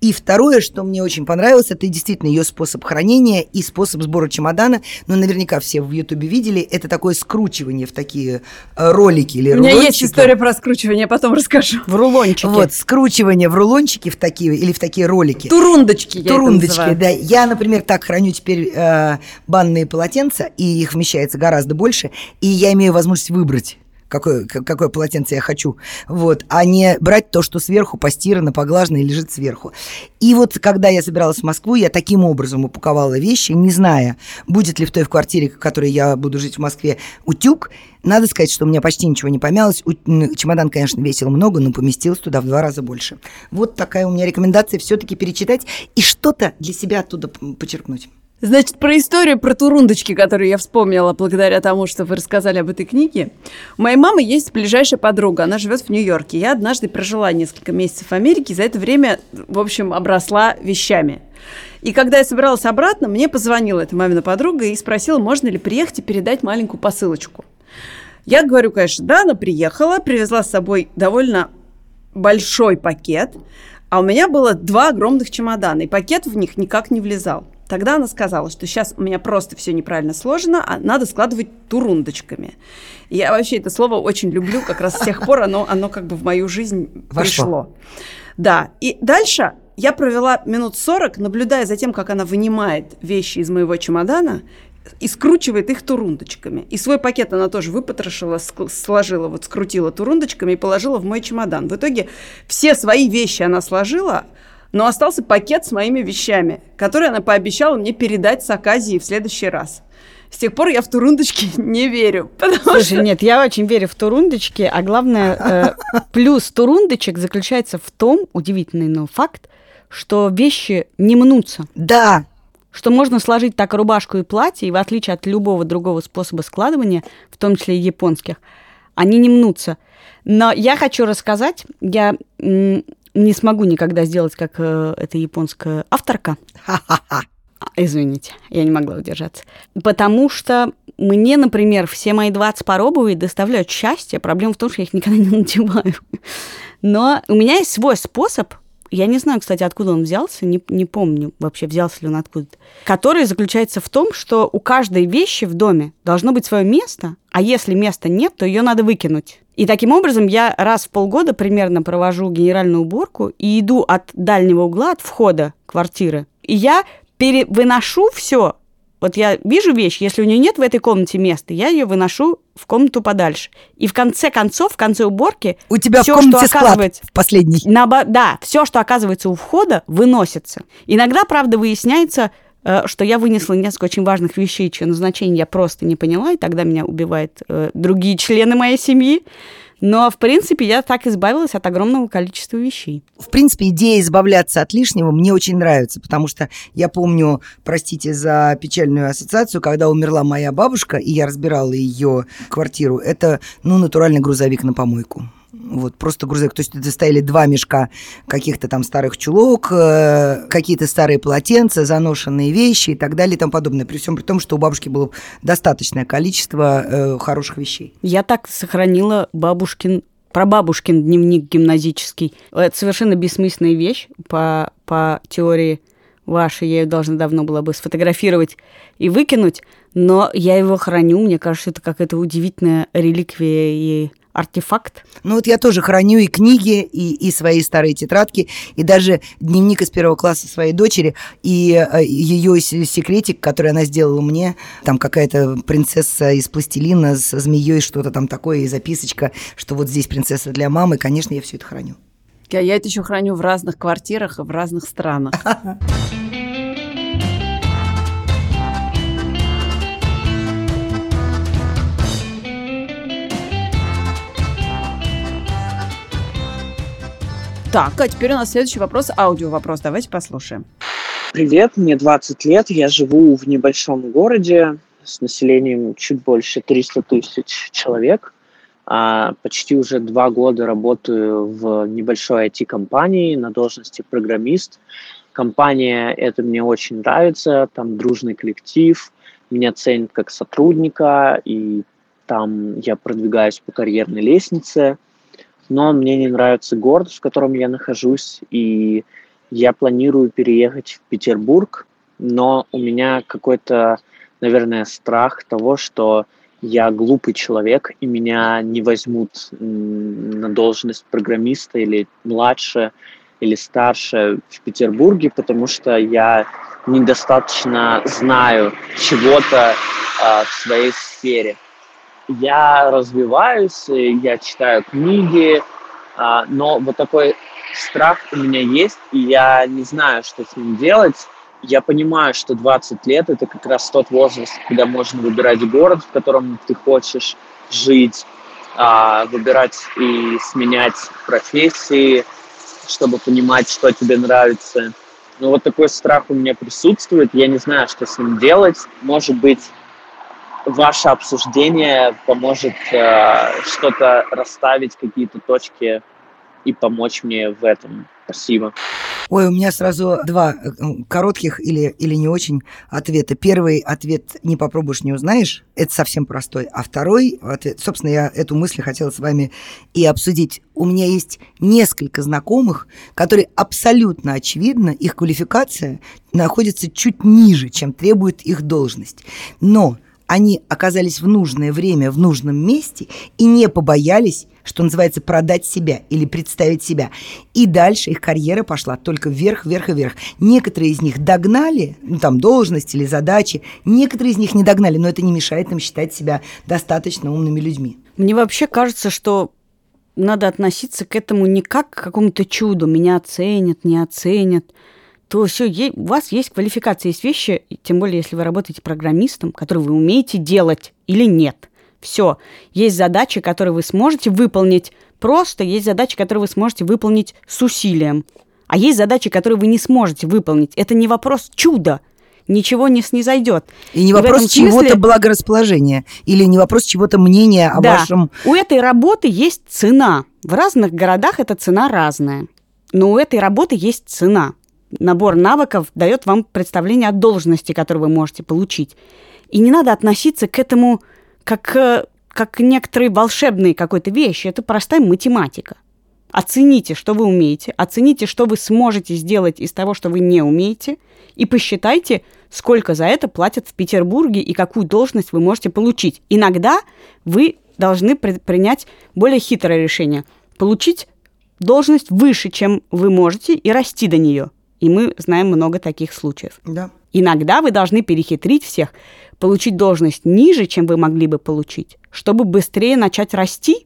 И второе, что мне очень понравилось, это действительно ее способ хранения и способ сбора чемодана. Ну, наверняка все в Ютубе видели. Это такое скручивание в такие э, ролики или рулончики. У меня есть история про скручивание, потом расскажу. В рулончики. Вот, скручивание в рулончики в такие, или в такие ролики. Турундочки я Турундочки, да. Я, например, так храню теперь э, банные полотенца, и их вмещается гораздо больше, и я имею возможность выбрать какое, какое полотенце я хочу, вот, а не брать то, что сверху постирано, поглажено и лежит сверху. И вот когда я собиралась в Москву, я таким образом упаковала вещи, не зная, будет ли в той квартире, в которой я буду жить в Москве, утюг. Надо сказать, что у меня почти ничего не помялось. Чемодан, конечно, весил много, но поместился туда в два раза больше. Вот такая у меня рекомендация все-таки перечитать и что-то для себя оттуда почерпнуть. Значит, про историю про турундочки, которую я вспомнила благодаря тому, что вы рассказали об этой книге. У моей мамы есть ближайшая подруга, она живет в Нью-Йорке. Я однажды прожила несколько месяцев в Америке, за это время, в общем, обросла вещами. И когда я собиралась обратно, мне позвонила эта мамина подруга и спросила, можно ли приехать и передать маленькую посылочку. Я говорю, конечно, да, она приехала, привезла с собой довольно большой пакет, а у меня было два огромных чемодана, и пакет в них никак не влезал. Тогда она сказала, что сейчас у меня просто все неправильно сложено, а надо складывать турундочками. Я вообще это слово очень люблю, как раз с тех пор оно, оно как бы в мою жизнь Вошло. пришло. Да, и дальше я провела минут 40, наблюдая за тем, как она вынимает вещи из моего чемодана и скручивает их турундочками. И свой пакет она тоже выпотрошила, сложила, вот скрутила турундочками и положила в мой чемодан. В итоге все свои вещи она сложила, но остался пакет с моими вещами, который она пообещала мне передать с Аказией в следующий раз. С тех пор я в турундочки <laughs> не верю. Слушай, что... нет, я очень верю в турундочки, а главное, э, <laughs> плюс турундочек заключается в том, удивительный но факт, что вещи не мнутся. Да, что можно сложить так рубашку и платье, и в отличие от любого другого способа складывания, в том числе и японских, они не мнутся. Но я хочу рассказать, я не смогу никогда сделать, как э, эта японская авторка. Извините, я не могла удержаться. Потому что мне, например, все мои 20 пар обуви доставляют счастье. Проблема в том, что я их никогда не надеваю. Но у меня есть свой способ я не знаю, кстати, откуда он взялся, не, не помню вообще, взялся ли он откуда-то. Который заключается в том, что у каждой вещи в доме должно быть свое место, а если места нет, то ее надо выкинуть. И таким образом я раз в полгода примерно провожу генеральную уборку и иду от дальнего угла, от входа квартиры. И я перевыношу все вот я вижу вещь, если у нее нет в этой комнате места, я ее выношу в комнату подальше. И в конце концов, в конце уборки, у тебя все, в комнате что оказывается в последний. На, да, все, что оказывается у входа, выносится. Иногда, правда, выясняется, э, что я вынесла несколько очень важных вещей, чье назначение я просто не поняла, и тогда меня убивают э, другие члены моей семьи. Но, в принципе, я так избавилась от огромного количества вещей. В принципе, идея избавляться от лишнего мне очень нравится, потому что я помню, простите за печальную ассоциацию, когда умерла моя бабушка, и я разбирала ее квартиру, это, ну, натуральный грузовик на помойку. Вот, просто грузовик. То есть это стояли два мешка каких-то там старых чулок, э, какие-то старые полотенца, заношенные вещи и так далее и тому подобное. При всем при том, что у бабушки было достаточное количество э, хороших вещей. Я так сохранила бабушкин про бабушкин дневник гимназический. Это совершенно бессмысленная вещь по, по теории вашей. Я ее должна давно была бы сфотографировать и выкинуть, но я его храню. Мне кажется, это какая-то удивительная реликвия и артефакт. Ну вот я тоже храню и книги, и, и свои старые тетрадки, и даже дневник из первого класса своей дочери, и э, ее секретик, который она сделала мне, там какая-то принцесса из пластилина с змеей, что-то там такое, и записочка, что вот здесь принцесса для мамы, конечно, я все это храню. Я, я это еще храню в разных квартирах и в разных странах. <laughs> Так, а теперь у нас следующий вопрос, аудио-вопрос. Давайте послушаем. Привет, мне 20 лет, я живу в небольшом городе с населением чуть больше 300 тысяч человек. А, почти уже два года работаю в небольшой IT-компании на должности программист. Компания это мне очень нравится, там дружный коллектив, меня ценят как сотрудника, и там я продвигаюсь по карьерной лестнице – но мне не нравится город, в котором я нахожусь, и я планирую переехать в Петербург, но у меня какой-то, наверное, страх того, что я глупый человек, и меня не возьмут на должность программиста или младше, или старше в Петербурге, потому что я недостаточно знаю чего-то э, в своей сфере я развиваюсь, я читаю книги, а, но вот такой страх у меня есть, и я не знаю, что с ним делать. Я понимаю, что 20 лет – это как раз тот возраст, когда можно выбирать город, в котором ты хочешь жить, а, выбирать и сменять профессии, чтобы понимать, что тебе нравится. Но вот такой страх у меня присутствует, я не знаю, что с ним делать. Может быть, ваше обсуждение поможет э, что-то расставить, какие-то точки и помочь мне в этом. Спасибо. Ой, у меня сразу два э, коротких или, или не очень ответа. Первый ответ «не попробуешь, не узнаешь» — это совсем простой. А второй ответ, собственно, я эту мысль хотела с вами и обсудить. У меня есть несколько знакомых, которые абсолютно очевидно, их квалификация находится чуть ниже, чем требует их должность. Но они оказались в нужное время, в нужном месте и не побоялись, что называется, продать себя или представить себя. И дальше их карьера пошла только вверх, вверх и вверх. Некоторые из них догнали, ну там должность или задачи, некоторые из них не догнали, но это не мешает им считать себя достаточно умными людьми. Мне вообще кажется, что надо относиться к этому не как к какому-то чуду. Меня оценят, не оценят. То все, у вас есть квалификация, есть вещи, тем более, если вы работаете программистом, которые вы умеете делать или нет. Все. Есть задачи, которые вы сможете выполнить просто, есть задачи, которые вы сможете выполнить с усилием. А есть задачи, которые вы не сможете выполнить. Это не вопрос чуда. Ничего не снизойдет. И не вопрос чего-то смысле... благорасположения. Или не вопрос чего-то мнения о да. вашем... У этой работы есть цена. В разных городах эта цена разная. Но у этой работы есть цена. Набор навыков дает вам представление о должности, которую вы можете получить. И не надо относиться к этому как, э, как к некоторой волшебной какой-то вещи. Это простая математика. Оцените, что вы умеете, оцените, что вы сможете сделать из того, что вы не умеете, и посчитайте, сколько за это платят в Петербурге и какую должность вы можете получить. Иногда вы должны принять более хитрое решение. Получить должность выше, чем вы можете, и расти до нее. И мы знаем много таких случаев. Да. Иногда вы должны перехитрить всех, получить должность ниже, чем вы могли бы получить, чтобы быстрее начать расти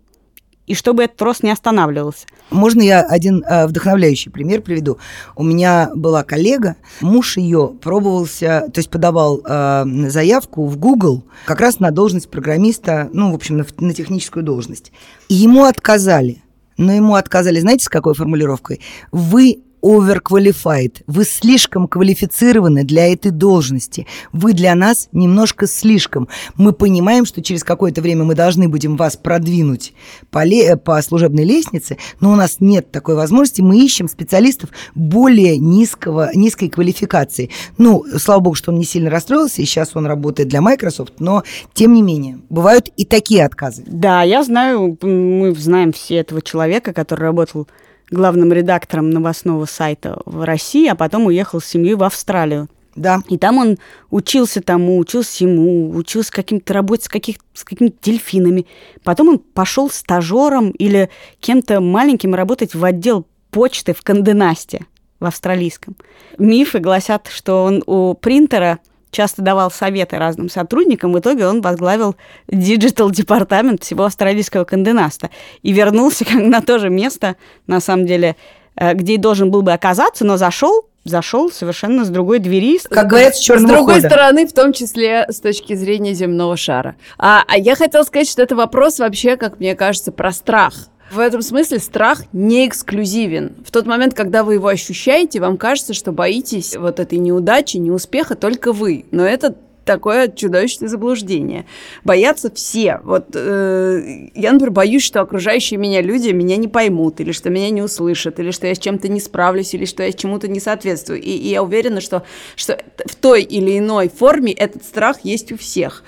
и чтобы этот рост не останавливался. Можно я один э, вдохновляющий пример приведу? У меня была коллега, муж ее пробовался, то есть подавал э, заявку в Google как раз на должность программиста, ну, в общем, на, на техническую должность. И ему отказали. Но ему отказали, знаете, с какой формулировкой? Вы overqualified. Вы слишком квалифицированы для этой должности. Вы для нас немножко слишком. Мы понимаем, что через какое-то время мы должны будем вас продвинуть по, ле- по служебной лестнице, но у нас нет такой возможности. Мы ищем специалистов более низкого, низкой квалификации. Ну, слава богу, что он не сильно расстроился, и сейчас он работает для Microsoft, но тем не менее, бывают и такие отказы. Да, я знаю, мы знаем все этого человека, который работал главным редактором новостного сайта в России, а потом уехал с семьей в Австралию. Да. И там он учился тому, учился всему, учился каким-то работе с, каких, с какими-то дельфинами. Потом он пошел стажером или кем-то маленьким работать в отдел почты в Канденасте в австралийском. Мифы гласят, что он у принтера часто давал советы разным сотрудникам. В итоге он возглавил диджитал-департамент всего австралийского Condé Nast а и вернулся на то же место, на самом деле, э, где и должен был бы оказаться, но зашел зашел совершенно с другой двери. Как говорят, с черного С другой хода. стороны, в том числе с точки зрения земного шара. А, а я хотела сказать, что это вопрос вообще, как мне кажется, про страх. В этом смысле страх не эксклюзивен. В тот момент, когда вы его ощущаете, вам кажется, что боитесь вот этой неудачи, неуспеха только вы. Но это такое чудовищное заблуждение. Боятся все. Вот э, я, например, боюсь, что окружающие меня люди меня не поймут, или что меня не услышат, или что я с чем-то не справлюсь, или что я чему-то не соответствую. И, и я уверена, что, что в той или иной форме этот страх есть у всех.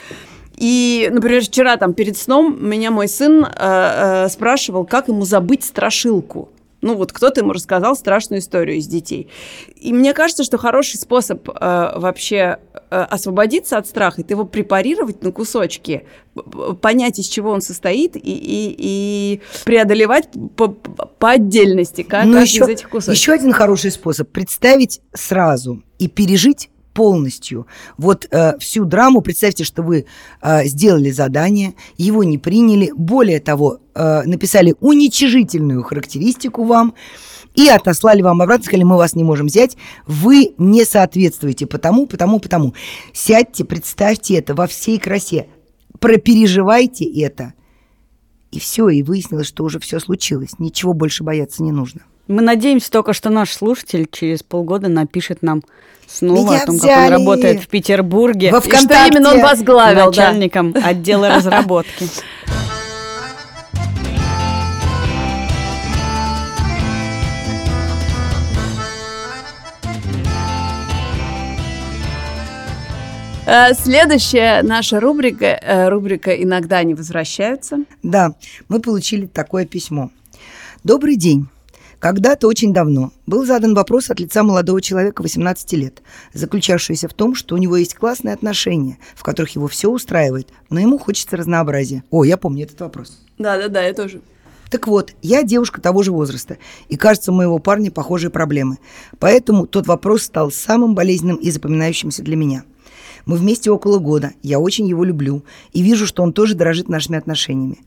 И, например, вчера там перед сном меня мой сын э, э, спрашивал, как ему забыть страшилку. Ну вот кто-то ему рассказал страшную историю из детей. И мне кажется, что хороший способ э, вообще э, освободиться от страха, это его препарировать на кусочки, понять, из чего он состоит, и, и, и преодолевать по, по отдельности Но каждый еще, из этих кусочков. Еще один хороший способ представить сразу и пережить полностью. Вот э, всю драму, представьте, что вы э, сделали задание, его не приняли, более того, э, написали уничижительную характеристику вам и отослали вам обратно, сказали, мы вас не можем взять, вы не соответствуете потому, потому, потому. Сядьте, представьте это во всей красе, пропереживайте это. И все, и выяснилось, что уже все случилось. Ничего больше бояться не нужно. Мы надеемся только, что наш слушатель через полгода напишет нам снова Меня о том, взяли как он работает в Петербурге. Во И что ВКонтакте. именно он возглавил, да. начальником отдела <laughs> разработки. Э, Следующая наша рубрика, э, рубрика «Иногда они возвращаются». Да, мы получили такое письмо. Добрый день. Когда-то очень давно был задан вопрос от лица молодого человека 18 лет, заключавшийся в том, что у него есть классные отношения, в которых его все устраивает, но ему хочется разнообразия. О, я помню этот вопрос. Да-да-да, я тоже. Так вот, я девушка того же возраста, и кажется, у моего парня похожие проблемы. Поэтому тот вопрос стал самым болезненным и запоминающимся для меня. Мы вместе около года, я очень его люблю и вижу, что он тоже дорожит нашими отношениями.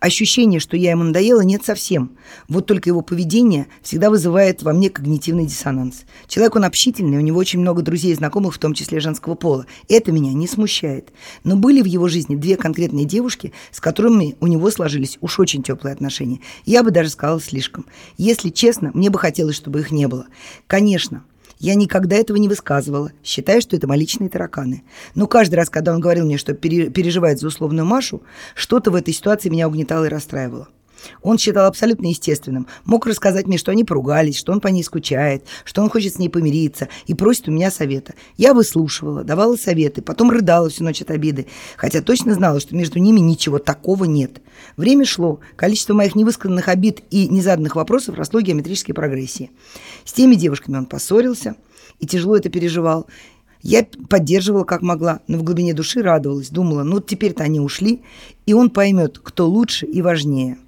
Ощущение, что я ему надоела, нет совсем. Вот только его поведение всегда вызывает во мне когнитивный диссонанс. Человек он общительный, у него очень много друзей и знакомых, в том числе женского пола. Это меня не смущает. Но были в его жизни две конкретные девушки, с которыми у него сложились уж очень теплые отношения. Я бы даже сказала слишком. Если честно, мне бы хотелось, чтобы их не было. Конечно, я никогда этого не высказывала, считая, что это мои личные тараканы. Но каждый раз, когда он говорил мне, что переживает за условную Машу, что-то в этой ситуации меня угнетало и расстраивало. Он считал абсолютно естественным. Мог рассказать мне, что они поругались, что он по ней скучает, что он хочет с ней помириться и просит у меня совета. Я выслушивала, давала советы, потом рыдала всю ночь от обиды, хотя точно знала, что между ними ничего такого нет. Время шло, количество моих невысказанных обид и незаданных вопросов росло геометрической прогрессии. С теми девушками он поссорился и тяжело это переживал. Я поддерживала как могла, но в глубине души радовалась, думала, ну теперь-то они ушли, и он поймет, кто лучше и важнее.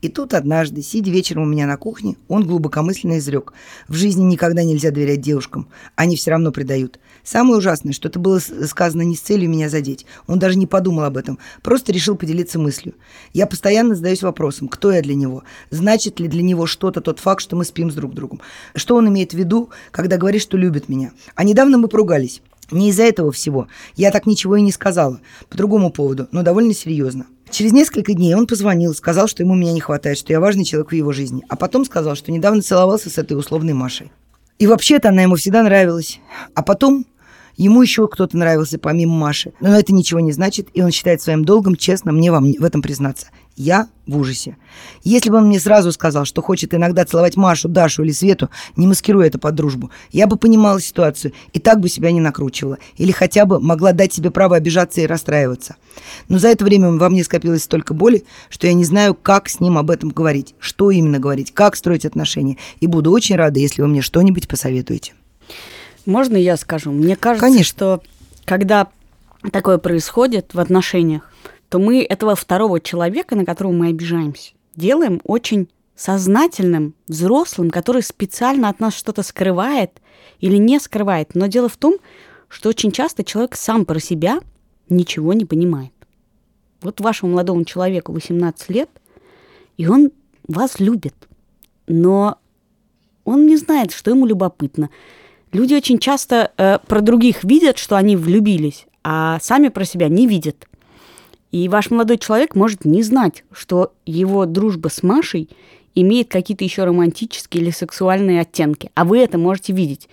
И тут однажды, сидя вечером у меня на кухне, он глубокомысленно изрек. В жизни никогда нельзя доверять девушкам. Они все равно предают. Самое ужасное, что это было сказано не с целью меня задеть. Он даже не подумал об этом. Просто решил поделиться мыслью. Я постоянно задаюсь вопросом, кто я для него? Значит ли для него что-то тот факт, что мы спим с друг другом? Что он имеет в виду, когда говорит, что любит меня? А недавно мы поругались. Не из-за этого всего. Я так ничего и не сказала. По другому поводу, но довольно серьезно. Через несколько дней он позвонил, сказал, что ему меня не хватает, что я важный человек в его жизни. А потом сказал, что недавно целовался с этой условной Машей. И вообще-то она ему всегда нравилась. А потом ему еще кто-то нравился помимо Маши. Но это ничего не значит, и он считает своим долгом честно мне вам в этом признаться. Я в ужасе. Если бы он мне сразу сказал, что хочет иногда целовать Машу, Дашу или Свету, не маскируя это под дружбу, я бы понимала ситуацию и так бы себя не накручивала. Или хотя бы могла дать себе право обижаться и расстраиваться. Но за это время во мне скопилось столько боли, что я не знаю, как с ним об этом говорить, что именно говорить, как строить отношения. И буду очень рада, если вы мне что-нибудь посоветуете. Можно я скажу? Мне кажется, Конечно. что когда такое происходит в отношениях, то мы этого второго человека, на которого мы обижаемся, делаем очень сознательным, взрослым, который специально от нас что-то скрывает или не скрывает. Но дело в том, что очень часто человек сам про себя ничего не понимает. Вот вашему молодому человеку 18 лет, и он вас любит, но он не знает, что ему любопытно. Люди очень часто э, про других видят, что они влюбились, а сами про себя не видят. И ваш молодой человек может не знать, что его дружба с Машей имеет какие-то еще романтические или сексуальные оттенки, а вы это можете видеть.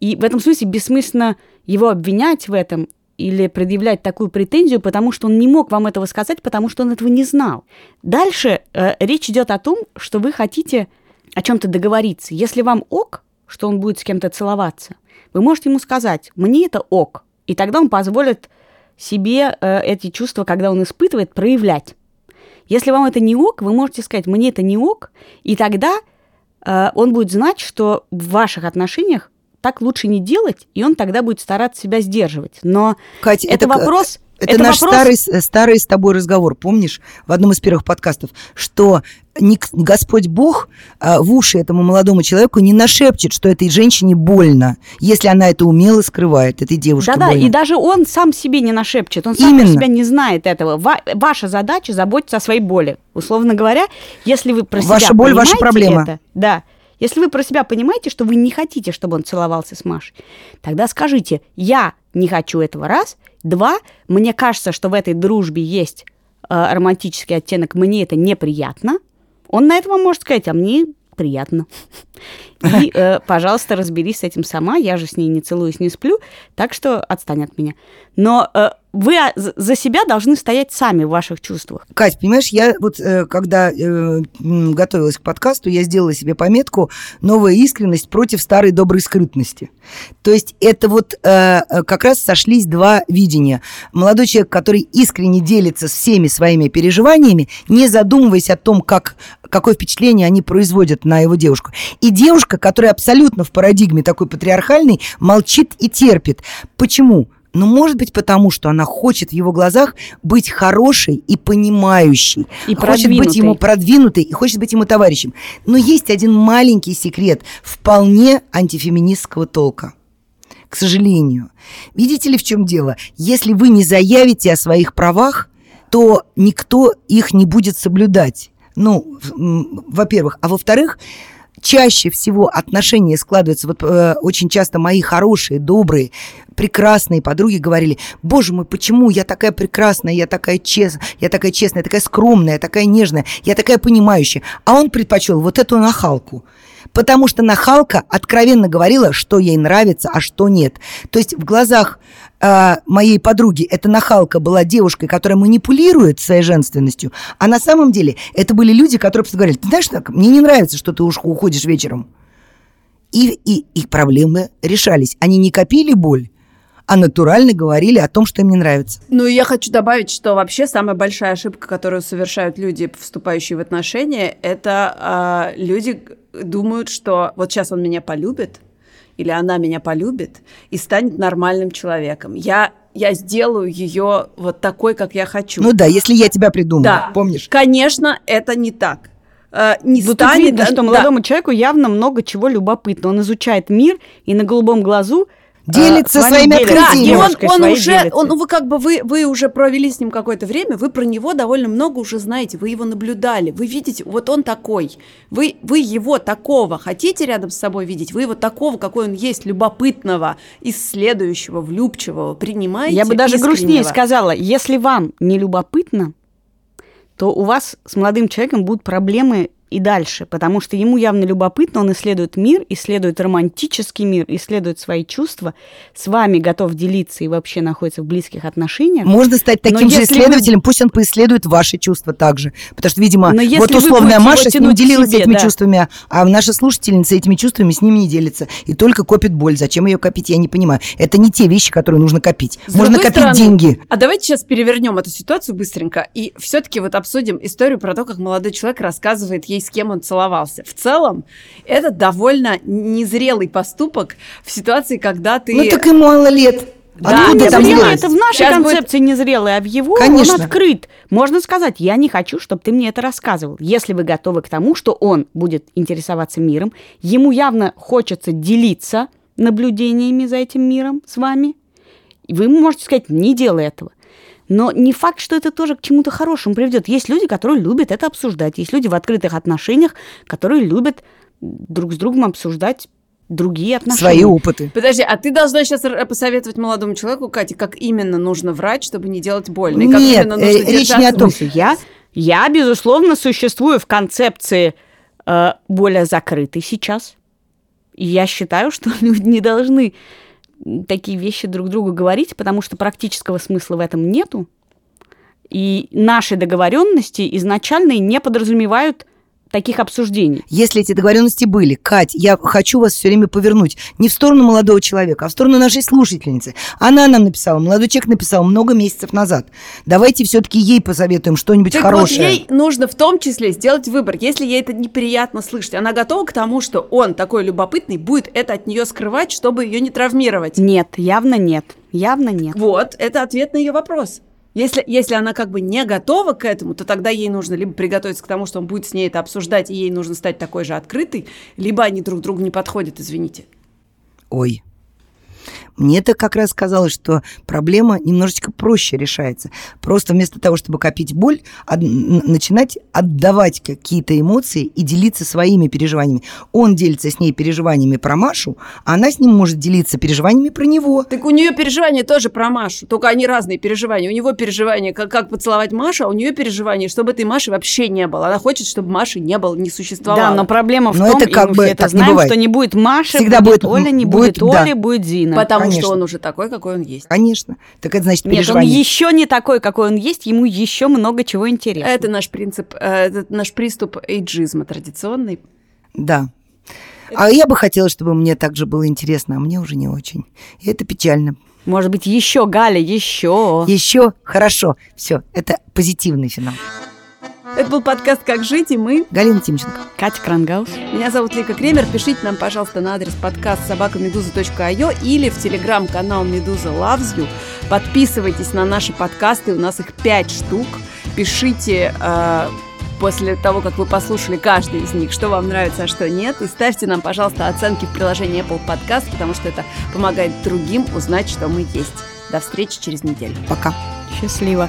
И в этом смысле бессмысленно его обвинять в этом или предъявлять такую претензию, потому что он не мог вам этого сказать, потому что он этого не знал. Дальше э, речь идет о том, что вы хотите о чем-то договориться. Если вам ок, что он будет с кем-то целоваться, вы можете ему сказать, мне это ок, и тогда он позволит себе э, эти чувства, когда он испытывает, проявлять. Если вам это не ок, вы можете сказать, мне это не ок, и тогда э, он будет знать, что в ваших отношениях так лучше не делать, и он тогда будет стараться себя сдерживать. Но Катя, это, это вопрос это, это наш вопрос... старый, старый с тобой разговор, помнишь, в одном из первых подкастов, что Господь Бог а, в уши этому молодому человеку не нашепчет, что этой женщине больно, если она это умело скрывает, этой девушке Да-да, больно. и даже он сам себе не нашепчет, он сам Именно. себя не знает этого. Ва- ваша задача заботиться о своей боли. Условно говоря, если вы про Ваша себя боль, ваша проблема. Это, да, если вы про себя понимаете, что вы не хотите, чтобы он целовался с Машей, тогда скажите, я не хочу этого раз, два, мне кажется, что в этой дружбе есть э, романтический оттенок, мне это неприятно. Он на это может сказать, а мне приятно. И, э, пожалуйста, разберись с этим сама. Я же с ней не целуюсь, не сплю, так что отстань от меня. Но э, вы а, за себя должны стоять сами в ваших чувствах. Кать, понимаешь, я вот э, когда э, готовилась к подкасту, я сделала себе пометку «Новая искренность против старой доброй скрытности». То есть это вот э, как раз сошлись два видения. Молодой человек, который искренне делится всеми своими переживаниями, не задумываясь о том, как, какое впечатление они производят на его девушку. И девушка, которая абсолютно в парадигме такой патриархальной, молчит и терпит. Почему? Ну, может быть, потому что она хочет в его глазах быть хорошей и понимающей. И хочет быть ему продвинутой и хочет быть ему товарищем. Но есть один маленький секрет вполне антифеминистского толка. к сожалению. Видите ли, в чем дело? Если вы не заявите о своих правах, то никто их не будет соблюдать. Ну, во-первых. А во-вторых, чаще всего отношения складываются, вот э, очень часто мои хорошие, добрые, прекрасные подруги говорили, боже мой, почему я такая прекрасная, я такая честная, я такая честная, такая скромная, такая нежная, я такая понимающая. А он предпочел вот эту нахалку потому что нахалка откровенно говорила, что ей нравится, а что нет. То есть в глазах э, моей подруги эта нахалка была девушкой, которая манипулирует своей женственностью, а на самом деле это были люди, которые просто говорили, ты знаешь, так, мне не нравится, что ты уж уходишь вечером. И, и их проблемы решались. Они не копили боль, а натурально говорили о том, что им не нравится. Ну, я хочу добавить, что вообще самая большая ошибка, которую совершают люди, вступающие в отношения, это э, люди думают, что вот сейчас он меня полюбит, или она меня полюбит и станет нормальным человеком. Я я сделаю ее вот такой, как я хочу. Ну да, если я тебя придумаю, да. помнишь? Конечно, это не так. Э, не вот станет, видно, что молодому да. человеку явно много чего любопытно. Он изучает мир и на голубом глазу делится а, своими открытиями. Да, он, он уже, он, вы как бы вы, вы уже провели с ним какое-то время, вы про него довольно много уже знаете, вы его наблюдали, вы видите, вот он такой, вы, вы его такого хотите рядом с собой видеть, вы его такого, какой он есть, любопытного, исследующего, влюбчивого, принимаете. Я бы даже искреннего. грустнее сказала, если вам не любопытно, то у вас с молодым человеком будут проблемы и дальше, потому что ему явно любопытно, он исследует мир, исследует романтический мир, исследует свои чувства, с вами готов делиться и вообще находится в близких отношениях. Можно стать таким же исследователем, вы... пусть он поисследует ваши чувства также. Потому что, видимо, Но вот условная Маша с ним делилась себе, этими да. чувствами, а наша слушательница этими чувствами с ними не делится. И только копит боль. Зачем ее копить, я не понимаю. Это не те вещи, которые нужно копить. С Можно копить стороны, деньги. А давайте сейчас перевернем эту ситуацию быстренько и все-таки вот обсудим историю про то, как молодой человек рассказывает ей с кем он целовался. В целом, это довольно незрелый поступок в ситуации, когда ты... Ну так и мало лет. Да, Откуда там незрелый, это в нашей Сейчас концепции будет... незрелый, а в его Конечно. он открыт. Можно сказать, я не хочу, чтобы ты мне это рассказывал. Если вы готовы к тому, что он будет интересоваться миром, ему явно хочется делиться наблюдениями за этим миром с вами, вы можете сказать, не делай этого. Но не факт, что это тоже к чему-то хорошему приведет. Есть люди, которые любят это обсуждать. Есть люди в открытых отношениях, которые любят друг с другом обсуждать другие отношения. Свои опыты. Подожди, а ты должна сейчас посоветовать молодому человеку, Катя, как именно нужно врать, чтобы не делать больно? И как Нет, нужно э, речь не о том. Я, я, безусловно, существую в концепции э, более закрытой сейчас. И я считаю, что <laughs> люди не должны такие вещи друг другу говорить, потому что практического смысла в этом нету. И наши договоренности изначально не подразумевают таких обсуждений. Если эти договоренности были, Кать, я хочу вас все время повернуть не в сторону молодого человека, а в сторону нашей слушательницы. Она нам написала, молодой человек написал много месяцев назад. Давайте все-таки ей посоветуем что-нибудь так хорошее. Вот ей нужно в том числе сделать выбор. Если ей это неприятно слышать, она готова к тому, что он такой любопытный, будет это от нее скрывать, чтобы ее не травмировать. Нет, явно нет. Явно нет. Вот, это ответ на ее вопрос. Если, если она как бы не готова к этому, то тогда ей нужно либо приготовиться к тому, что он будет с ней это обсуждать, и ей нужно стать такой же открытой, либо они друг другу не подходят, извините. Ой, мне-то как раз казалось, что проблема немножечко проще решается. Просто вместо того, чтобы копить боль, от, начинать отдавать какие-то эмоции и делиться своими переживаниями. Он делится с ней переживаниями про Машу, а она с ним может делиться переживаниями про него. Так у нее переживания тоже про Машу, только они разные переживания. У него переживания, как, как поцеловать Машу, а у нее переживания, чтобы этой Маши вообще не было. Она хочет, чтобы Маши не было, не существовало. Да, но проблема в но том, это как и мы бы это знаем, что не будет Маши, Всегда будет, будет Оля, не будет, будет Оли, да. будет Зина. Потому Конечно. что он уже такой, какой он есть. Конечно. Так это значит переживание. Нет, он еще не такой, какой он есть, ему еще много чего интересного. Это наш принцип, э, это наш приступ эйджизма традиционный. Да. А я бы хотела, чтобы мне также было интересно, а мне уже не очень. И это печально. Может быть, еще, Галя, еще. Еще? Хорошо. Все, это позитивный финал. Это был подкаст «Как жить» и мы... Галина Тимченко. Катя Крангаус. Меня зовут Лика Кремер. Пишите нам, пожалуйста, на адрес подкаст собакамедуза.io или в телеграм-канал «Медуза Loves You». Подписывайтесь на наши подкасты, у нас их пять штук. Пишите э, после того, как вы послушали каждый из них, что вам нравится, а что нет. И ставьте нам, пожалуйста, оценки в приложении Apple Podcast, потому что это помогает другим узнать, что мы есть. До встречи через неделю. Пока. Счастливо.